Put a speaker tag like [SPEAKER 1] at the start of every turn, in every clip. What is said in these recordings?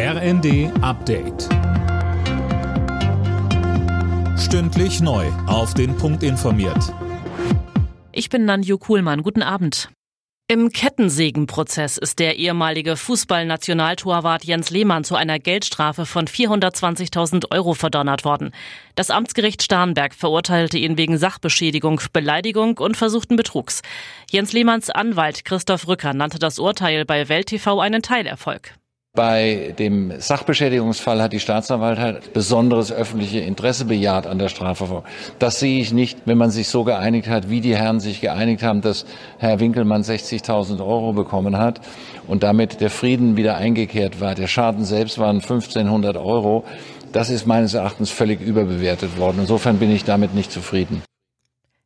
[SPEAKER 1] RND Update. Stündlich neu. Auf den Punkt informiert.
[SPEAKER 2] Ich bin Nanju Kuhlmann. Guten Abend. Im Kettensägenprozess ist der ehemalige Fußballnationaltorwart Jens Lehmann zu einer Geldstrafe von 420.000 Euro verdonnert worden. Das Amtsgericht Starnberg verurteilte ihn wegen Sachbeschädigung, Beleidigung und versuchten Betrugs. Jens Lehmanns Anwalt Christoph Rücker nannte das Urteil bei Welt TV einen Teilerfolg.
[SPEAKER 3] Bei dem Sachbeschädigungsfall hat die Staatsanwaltschaft besonderes öffentliche Interesse bejaht an der Strafverfolgung. Das sehe ich nicht, wenn man sich so geeinigt hat, wie die Herren sich geeinigt haben, dass Herr Winkelmann 60.000 Euro bekommen hat und damit der Frieden wieder eingekehrt war. Der Schaden selbst waren 1500 Euro. Das ist meines Erachtens völlig überbewertet worden. Insofern bin ich damit nicht zufrieden.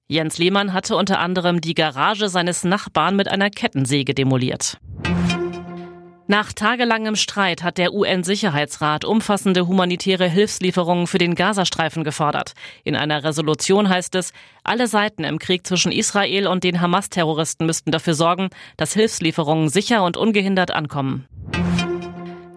[SPEAKER 2] Jens Lehmann hatte unter anderem die Garage seines Nachbarn mit einer Kettensäge demoliert. Nach tagelangem Streit hat der UN-Sicherheitsrat umfassende humanitäre Hilfslieferungen für den Gazastreifen gefordert. In einer Resolution heißt es, alle Seiten im Krieg zwischen Israel und den Hamas-Terroristen müssten dafür sorgen, dass Hilfslieferungen sicher und ungehindert ankommen.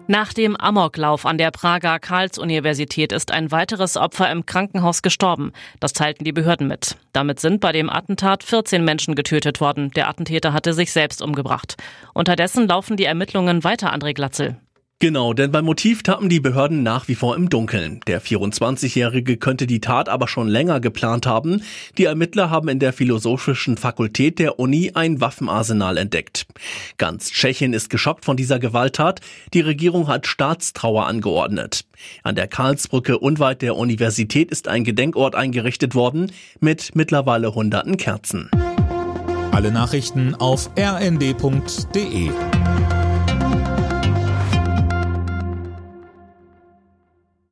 [SPEAKER 2] Nach dem Amoklauf an der Prager Karls-Universität ist ein weiteres Opfer im Krankenhaus gestorben. Das teilten die Behörden mit. Damit sind bei dem Attentat 14 Menschen getötet worden. Der Attentäter hatte sich selbst umgebracht. Unterdessen laufen die Ermittlungen weiter, André Glatzel.
[SPEAKER 4] Genau, denn beim Motiv tappen die Behörden nach wie vor im Dunkeln. Der 24-Jährige könnte die Tat aber schon länger geplant haben. Die Ermittler haben in der Philosophischen Fakultät der Uni ein Waffenarsenal entdeckt. Ganz Tschechien ist geschockt von dieser Gewalttat. Die Regierung hat Staatstrauer angeordnet. An der Karlsbrücke unweit der Universität ist ein Gedenkort eingerichtet worden mit mittlerweile hunderten Kerzen.
[SPEAKER 1] Alle Nachrichten auf rnd.de